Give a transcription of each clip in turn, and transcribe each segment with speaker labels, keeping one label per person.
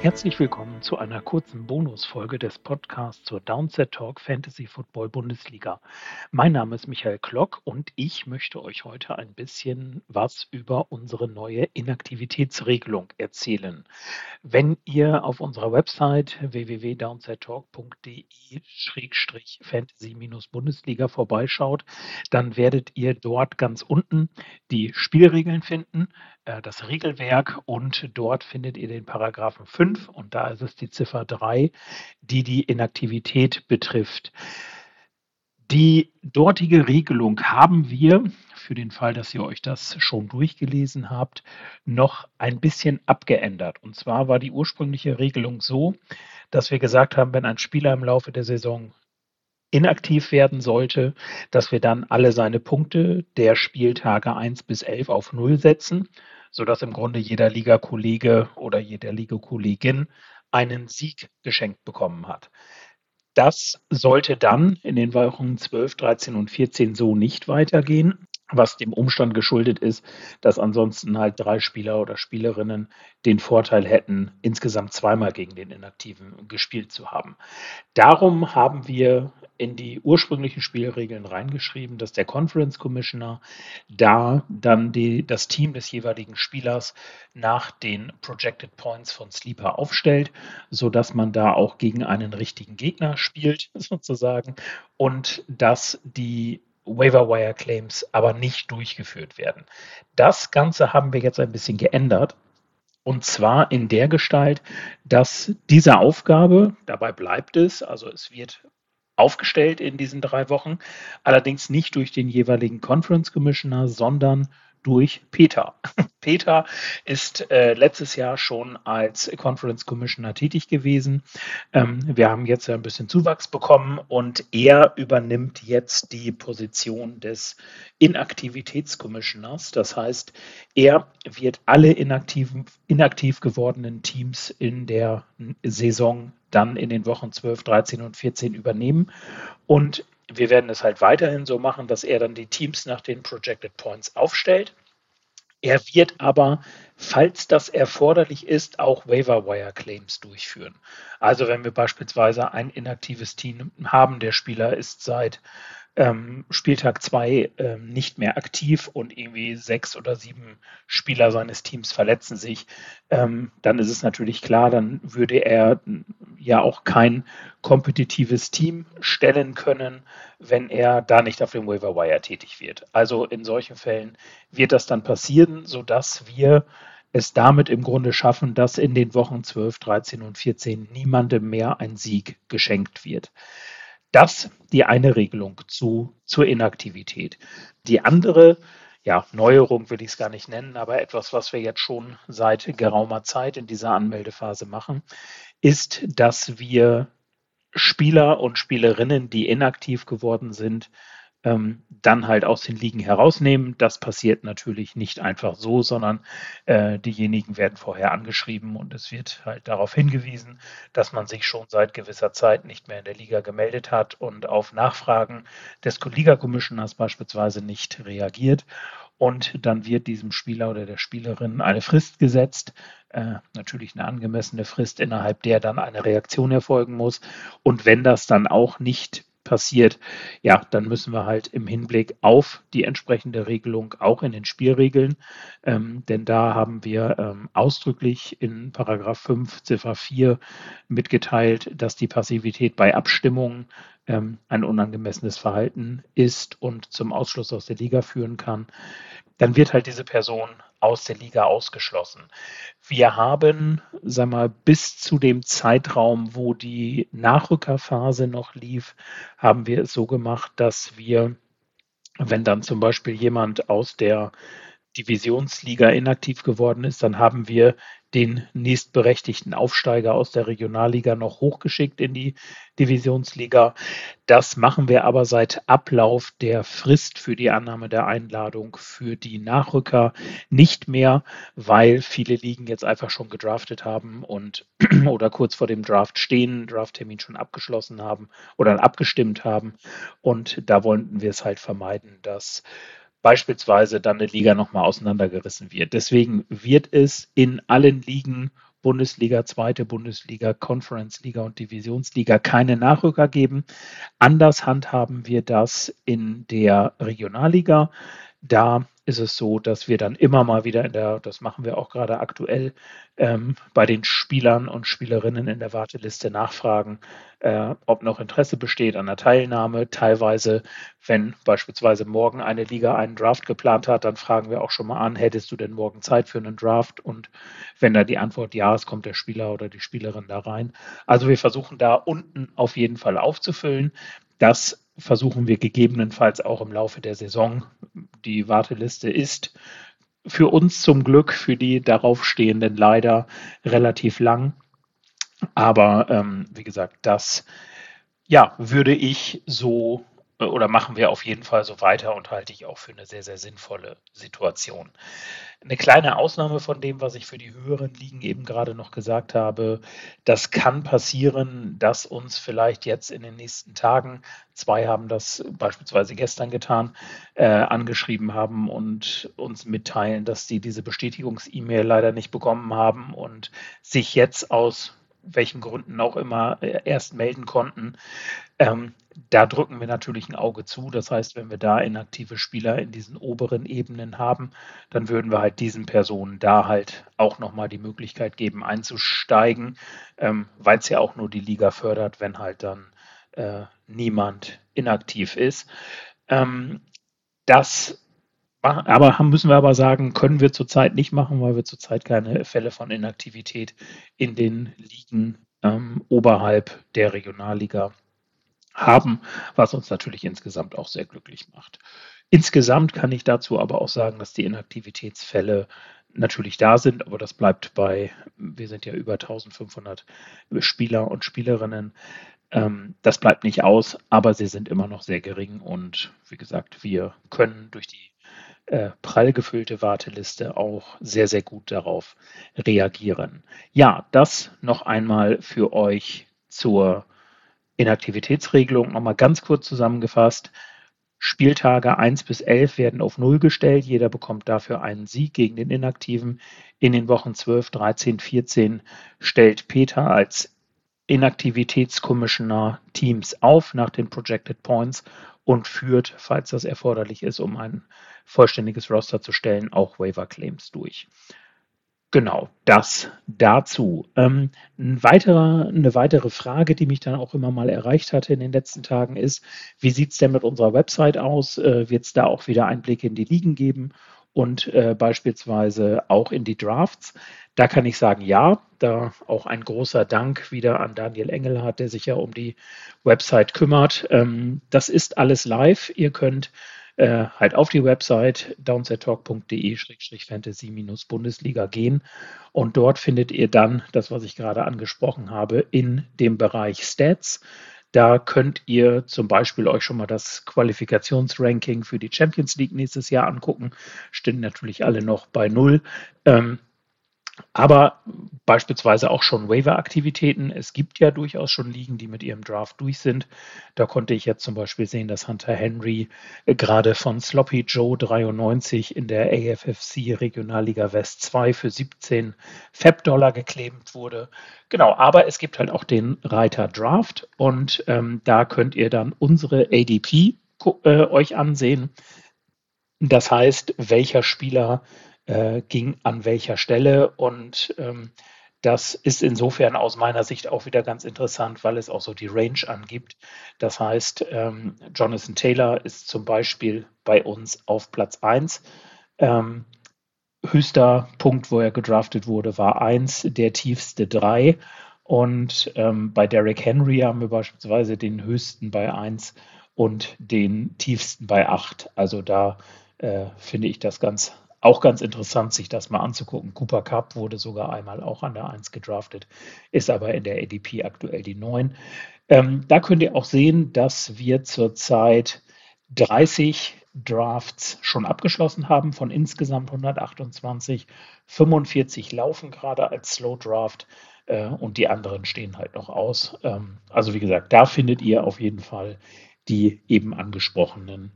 Speaker 1: Herzlich willkommen zu einer kurzen Bonusfolge des Podcasts zur Downset Talk Fantasy Football Bundesliga. Mein Name ist Michael Klock und ich möchte euch heute ein bisschen was über unsere neue Inaktivitätsregelung erzählen. Wenn ihr auf unserer Website www.downsettalk.de-fantasy-bundesliga vorbeischaut, dann werdet ihr dort ganz unten die Spielregeln finden, äh, das Regelwerk und dort findet ihr den Paragraphen 5 5 und da ist es die Ziffer 3, die die Inaktivität betrifft. Die dortige Regelung haben wir, für den Fall, dass ihr euch das schon durchgelesen habt, noch ein bisschen abgeändert. Und zwar war die ursprüngliche Regelung so, dass wir gesagt haben, wenn ein Spieler im Laufe der Saison inaktiv werden sollte, dass wir dann alle seine Punkte der Spieltage 1 bis 11 auf Null setzen sodass im Grunde jeder Ligakollege oder jede Ligakollegin einen Sieg geschenkt bekommen hat. Das sollte dann in den Wochen 12, 13 und 14 so nicht weitergehen, was dem Umstand geschuldet ist, dass ansonsten halt drei Spieler oder Spielerinnen den Vorteil hätten, insgesamt zweimal gegen den Inaktiven gespielt zu haben. Darum haben wir in die ursprünglichen Spielregeln reingeschrieben, dass der Conference Commissioner da dann die, das Team des jeweiligen Spielers nach den Projected Points von Sleeper aufstellt, sodass man da auch gegen einen richtigen Gegner spielt, sozusagen, und dass die Waiver Wire Claims aber nicht durchgeführt werden. Das Ganze haben wir jetzt ein bisschen geändert. Und zwar in der Gestalt, dass diese Aufgabe, dabei bleibt es, also es wird aufgestellt in diesen drei Wochen, allerdings nicht durch den jeweiligen Conference Commissioner, sondern durch Peter. Peter ist äh, letztes Jahr schon als Conference Commissioner tätig gewesen. Ähm, wir haben jetzt ein bisschen Zuwachs bekommen und er übernimmt jetzt die Position des Inaktivitätscommissioners. Das heißt, er wird alle inaktiven, inaktiv gewordenen Teams in der Saison dann in den Wochen 12, 13 und 14 übernehmen und wir werden es halt weiterhin so machen, dass er dann die Teams nach den Projected Points aufstellt. Er wird aber, falls das erforderlich ist, auch Waiver Wire Claims durchführen. Also wenn wir beispielsweise ein inaktives Team haben, der Spieler ist seit ähm, Spieltag 2 ähm, nicht mehr aktiv und irgendwie sechs oder sieben Spieler seines Teams verletzen sich, ähm, dann ist es natürlich klar, dann würde er ja auch kein kompetitives Team stellen können, wenn er da nicht auf dem Waiver Wire tätig wird. Also in solchen Fällen wird das dann passieren, sodass wir es damit im Grunde schaffen, dass in den Wochen 12, 13 und 14 niemandem mehr ein Sieg geschenkt wird. Das die eine Regelung zu, zur Inaktivität. Die andere ja, Neuerung will ich es gar nicht nennen, aber etwas, was wir jetzt schon seit geraumer Zeit in dieser Anmeldephase machen, ist, dass wir Spieler und Spielerinnen, die inaktiv geworden sind, ähm, dann halt aus den Ligen herausnehmen. Das passiert natürlich nicht einfach so, sondern äh, diejenigen werden vorher angeschrieben und es wird halt darauf hingewiesen, dass man sich schon seit gewisser Zeit nicht mehr in der Liga gemeldet hat und auf Nachfragen des Liga-Commissioners beispielsweise nicht reagiert. Und dann wird diesem Spieler oder der Spielerin eine Frist gesetzt, äh, natürlich eine angemessene Frist, innerhalb der dann eine Reaktion erfolgen muss. Und wenn das dann auch nicht passiert, ja, dann müssen wir halt im Hinblick auf die entsprechende Regelung auch in den Spielregeln, ähm, denn da haben wir ähm, ausdrücklich in Paragraph 5 Ziffer 4 mitgeteilt, dass die Passivität bei Abstimmungen ähm, ein unangemessenes Verhalten ist und zum Ausschluss aus der Liga führen kann. Dann wird halt diese Person aus der Liga ausgeschlossen. Wir haben, sag mal, bis zu dem Zeitraum, wo die Nachrückerphase noch lief, haben wir es so gemacht, dass wir, wenn dann zum Beispiel jemand aus der Divisionsliga inaktiv geworden ist, dann haben wir den nächstberechtigten Aufsteiger aus der Regionalliga noch hochgeschickt in die Divisionsliga. Das machen wir aber seit Ablauf der Frist für die Annahme der Einladung für die Nachrücker nicht mehr, weil viele Ligen jetzt einfach schon gedraftet haben und oder kurz vor dem Draft stehen, Drafttermin schon abgeschlossen haben oder abgestimmt haben. Und da wollten wir es halt vermeiden, dass beispielsweise dann eine Liga nochmal auseinandergerissen wird. Deswegen wird es in allen Ligen Bundesliga, zweite Bundesliga, Conference Liga und Divisionsliga keine Nachrücker geben. Anders handhaben wir das in der Regionalliga. Da ist es so, dass wir dann immer mal wieder in der, das machen wir auch gerade aktuell, ähm, bei den Spielern und Spielerinnen in der Warteliste nachfragen, äh, ob noch Interesse besteht an der Teilnahme. Teilweise, wenn beispielsweise morgen eine Liga einen Draft geplant hat, dann fragen wir auch schon mal an, hättest du denn morgen Zeit für einen Draft? Und wenn da die Antwort ja ist, kommt der Spieler oder die Spielerin da rein. Also wir versuchen da unten auf jeden Fall aufzufüllen. Das versuchen wir gegebenenfalls auch im Laufe der Saison. Die Warteliste ist für uns zum Glück, für die daraufstehenden leider relativ lang. Aber ähm, wie gesagt, das ja, würde ich so oder machen wir auf jeden Fall so weiter und halte ich auch für eine sehr, sehr sinnvolle Situation. Eine kleine Ausnahme von dem, was ich für die höheren Ligen eben gerade noch gesagt habe, das kann passieren, dass uns vielleicht jetzt in den nächsten Tagen, zwei haben das beispielsweise gestern getan, äh, angeschrieben haben und uns mitteilen, dass sie diese Bestätigungs-E-Mail leider nicht bekommen haben und sich jetzt aus welchen Gründen auch immer äh, erst melden konnten. Ähm, da drücken wir natürlich ein Auge zu. Das heißt, wenn wir da inaktive Spieler in diesen oberen Ebenen haben, dann würden wir halt diesen Personen da halt auch nochmal die Möglichkeit geben, einzusteigen, ähm, weil es ja auch nur die Liga fördert, wenn halt dann äh, niemand inaktiv ist. Ähm, das aber müssen wir aber sagen, können wir zurzeit nicht machen, weil wir zurzeit keine Fälle von Inaktivität in den Ligen ähm, oberhalb der Regionalliga haben, was uns natürlich insgesamt auch sehr glücklich macht. Insgesamt kann ich dazu aber auch sagen, dass die Inaktivitätsfälle natürlich da sind, aber das bleibt bei, wir sind ja über 1500 Spieler und Spielerinnen. Ähm, das bleibt nicht aus, aber sie sind immer noch sehr gering und wie gesagt, wir können durch die äh, prall gefüllte Warteliste auch sehr, sehr gut darauf reagieren. Ja, das noch einmal für euch zur Inaktivitätsregelung nochmal ganz kurz zusammengefasst. Spieltage 1 bis 11 werden auf Null gestellt. Jeder bekommt dafür einen Sieg gegen den Inaktiven. In den Wochen 12, 13, 14 stellt Peter als Inaktivitätscommissioner Teams auf nach den Projected Points und führt, falls das erforderlich ist, um ein vollständiges Roster zu stellen, auch Waiver Claims durch. Genau, das dazu. Ähm, ein weiterer, eine weitere Frage, die mich dann auch immer mal erreicht hatte in den letzten Tagen, ist, wie sieht es denn mit unserer Website aus? Äh, Wird es da auch wieder Einblicke in die Ligen geben und äh, beispielsweise auch in die Drafts? Da kann ich sagen, ja, da auch ein großer Dank wieder an Daniel Engelhardt, der sich ja um die Website kümmert. Ähm, das ist alles live. Ihr könnt äh, halt auf die Website downsettalk.de-fantasy-bundesliga gehen und dort findet ihr dann das, was ich gerade angesprochen habe, in dem Bereich Stats. Da könnt ihr zum Beispiel euch schon mal das Qualifikationsranking für die Champions League nächstes Jahr angucken. Stehen natürlich alle noch bei Null. Ähm, aber beispielsweise auch schon Waiver-Aktivitäten. Es gibt ja durchaus schon Ligen, die mit ihrem Draft durch sind. Da konnte ich jetzt zum Beispiel sehen, dass Hunter Henry äh, gerade von Sloppy Joe 93 in der AFFC Regionalliga West 2 für 17 Fab-Dollar geklebt wurde. Genau, aber es gibt halt auch den Reiter Draft und ähm, da könnt ihr dann unsere ADP äh, euch ansehen. Das heißt, welcher Spieler äh, ging an welcher Stelle. Und ähm, das ist insofern aus meiner Sicht auch wieder ganz interessant, weil es auch so die Range angibt. Das heißt, ähm, Jonathan Taylor ist zum Beispiel bei uns auf Platz 1. Ähm, höchster Punkt, wo er gedraftet wurde, war 1, der tiefste 3. Und ähm, bei Derrick Henry haben wir beispielsweise den höchsten bei 1 und den tiefsten bei 8. Also da äh, finde ich das ganz auch ganz interessant, sich das mal anzugucken. Cooper Cup wurde sogar einmal auch an der 1 gedraftet, ist aber in der ADP aktuell die 9. Ähm, da könnt ihr auch sehen, dass wir zurzeit 30 Drafts schon abgeschlossen haben von insgesamt 128. 45 laufen gerade als Slow Draft äh, und die anderen stehen halt noch aus. Ähm, also wie gesagt, da findet ihr auf jeden Fall die eben angesprochenen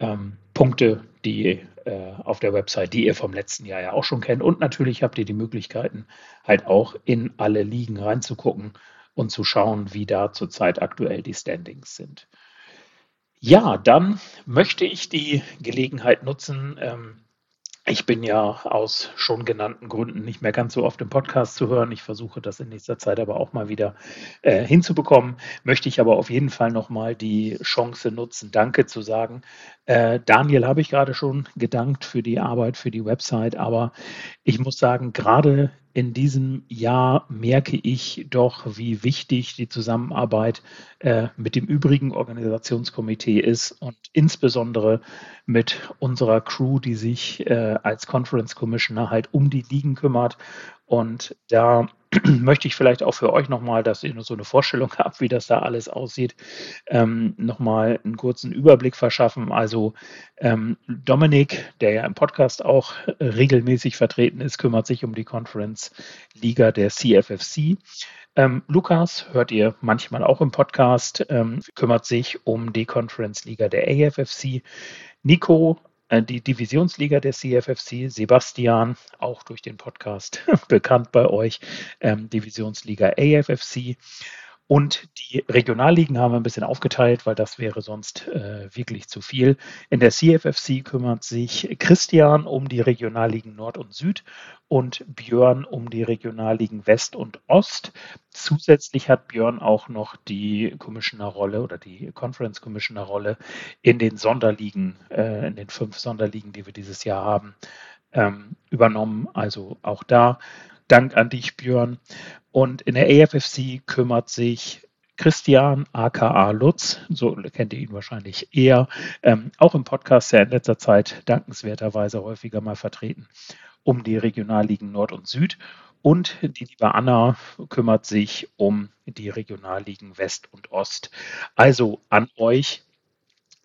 Speaker 1: ähm, Punkte, die äh, auf der Website, die ihr vom letzten Jahr ja auch schon kennt. Und natürlich habt ihr die Möglichkeiten, halt auch in alle Ligen reinzugucken und zu schauen, wie da zurzeit aktuell die Standings sind. Ja, dann möchte ich die Gelegenheit nutzen, ähm, ich bin ja aus schon genannten Gründen nicht mehr ganz so oft im Podcast zu hören. Ich versuche das in nächster Zeit aber auch mal wieder äh, hinzubekommen. Möchte ich aber auf jeden Fall nochmal die Chance nutzen, Danke zu sagen. Äh, Daniel habe ich gerade schon gedankt für die Arbeit, für die Website, aber ich muss sagen, gerade in diesem Jahr merke ich doch, wie wichtig die Zusammenarbeit äh, mit dem übrigen Organisationskomitee ist und insbesondere mit unserer Crew, die sich äh, als Conference Commissioner halt um die Ligen kümmert. Und da möchte ich vielleicht auch für euch nochmal, dass ihr nur so eine Vorstellung habt, wie das da alles aussieht, ähm, nochmal einen kurzen Überblick verschaffen. Also ähm, Dominik, der ja im Podcast auch regelmäßig vertreten ist, kümmert sich um die Conference Liga der CFFC. Ähm, Lukas hört ihr manchmal auch im Podcast, ähm, kümmert sich um die Conference Liga der AFFC. Nico äh, die Divisionsliga der CFFC, Sebastian, auch durch den Podcast bekannt bei euch, ähm, Divisionsliga AFFC. Und die Regionalligen haben wir ein bisschen aufgeteilt, weil das wäre sonst äh, wirklich zu viel. In der CFFC kümmert sich Christian um die Regionalligen Nord und Süd und Björn um die Regionalligen West und Ost. Zusätzlich hat Björn auch noch die Commissioner-Rolle oder die Conference Commissioner-Rolle in den Sonderligen, äh, in den fünf Sonderligen, die wir dieses Jahr haben, ähm, übernommen. Also auch da Dank an dich, Björn. Und in der AFFC kümmert sich Christian, aka Lutz, so kennt ihr ihn wahrscheinlich eher, ähm, auch im Podcast ja in letzter Zeit dankenswerterweise häufiger mal vertreten, um die Regionalligen Nord und Süd. Und die liebe Anna kümmert sich um die Regionalligen West und Ost. Also an euch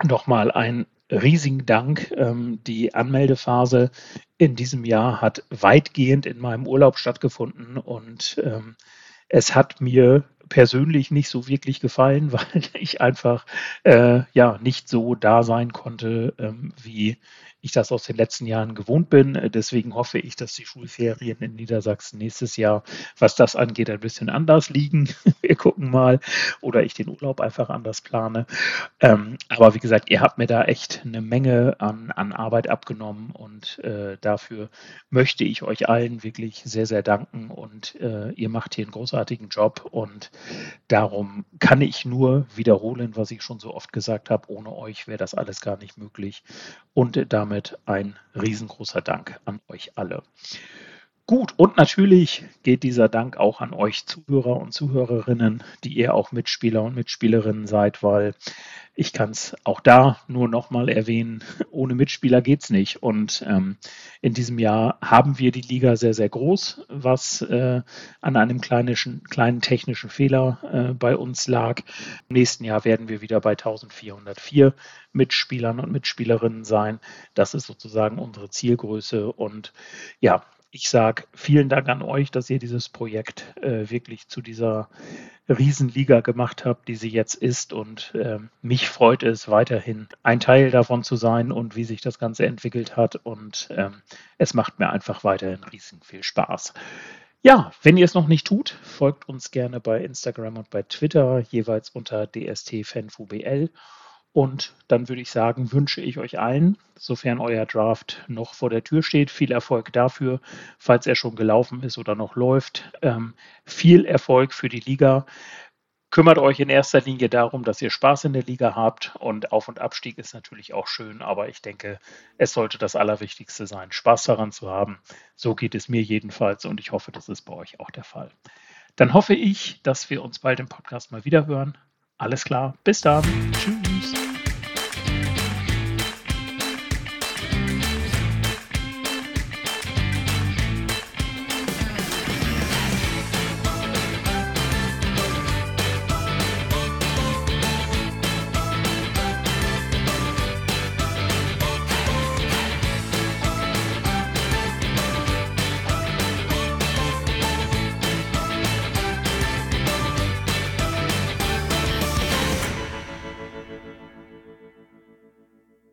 Speaker 1: nochmal ein riesigen Dank. Ähm, die Anmeldephase in diesem Jahr hat weitgehend in meinem Urlaub stattgefunden und ähm, es hat mir persönlich nicht so wirklich gefallen, weil ich einfach äh, ja nicht so da sein konnte, ähm, wie ich das aus den letzten Jahren gewohnt bin. Deswegen hoffe ich, dass die Schulferien in Niedersachsen nächstes Jahr, was das angeht, ein bisschen anders liegen. Wir gucken mal. Oder ich den Urlaub einfach anders plane. Ähm, aber wie gesagt, ihr habt mir da echt eine Menge an, an Arbeit abgenommen und äh, dafür möchte ich euch allen wirklich sehr, sehr danken. Und äh, ihr macht hier einen großartigen Job und darum kann ich nur wiederholen, was ich schon so oft gesagt habe. Ohne euch wäre das alles gar nicht möglich. Und damit damit ein riesengroßer Dank an euch alle. Gut, und natürlich geht dieser Dank auch an euch Zuhörer und Zuhörerinnen, die ihr auch Mitspieler und Mitspielerinnen seid, weil ich kann es auch da nur nochmal erwähnen, ohne Mitspieler geht es nicht. Und ähm, in diesem Jahr haben wir die Liga sehr, sehr groß, was äh, an einem kleinen, kleinen technischen Fehler äh, bei uns lag. Im nächsten Jahr werden wir wieder bei 1404 Mitspielern und Mitspielerinnen sein. Das ist sozusagen unsere Zielgröße. Und ja, ich sage vielen Dank an euch, dass ihr dieses Projekt äh, wirklich zu dieser Riesenliga gemacht habt, die sie jetzt ist. Und äh, mich freut es weiterhin, ein Teil davon zu sein und wie sich das Ganze entwickelt hat. Und ähm, es macht mir einfach weiterhin riesen viel Spaß. Ja, wenn ihr es noch nicht tut, folgt uns gerne bei Instagram und bei Twitter, jeweils unter DSTFanFUBL. Und dann würde ich sagen, wünsche ich euch allen, sofern euer Draft noch vor der Tür steht, viel Erfolg dafür, falls er schon gelaufen ist oder noch läuft. Ähm, viel Erfolg für die Liga. Kümmert euch in erster Linie darum, dass ihr Spaß in der Liga habt und Auf- und Abstieg ist natürlich auch schön, aber ich denke, es sollte das Allerwichtigste sein, Spaß daran zu haben. So geht es mir jedenfalls und ich hoffe, das ist bei euch auch der Fall. Dann hoffe ich, dass wir uns bald im Podcast mal wieder hören. Alles klar, bis dann. Tschüss.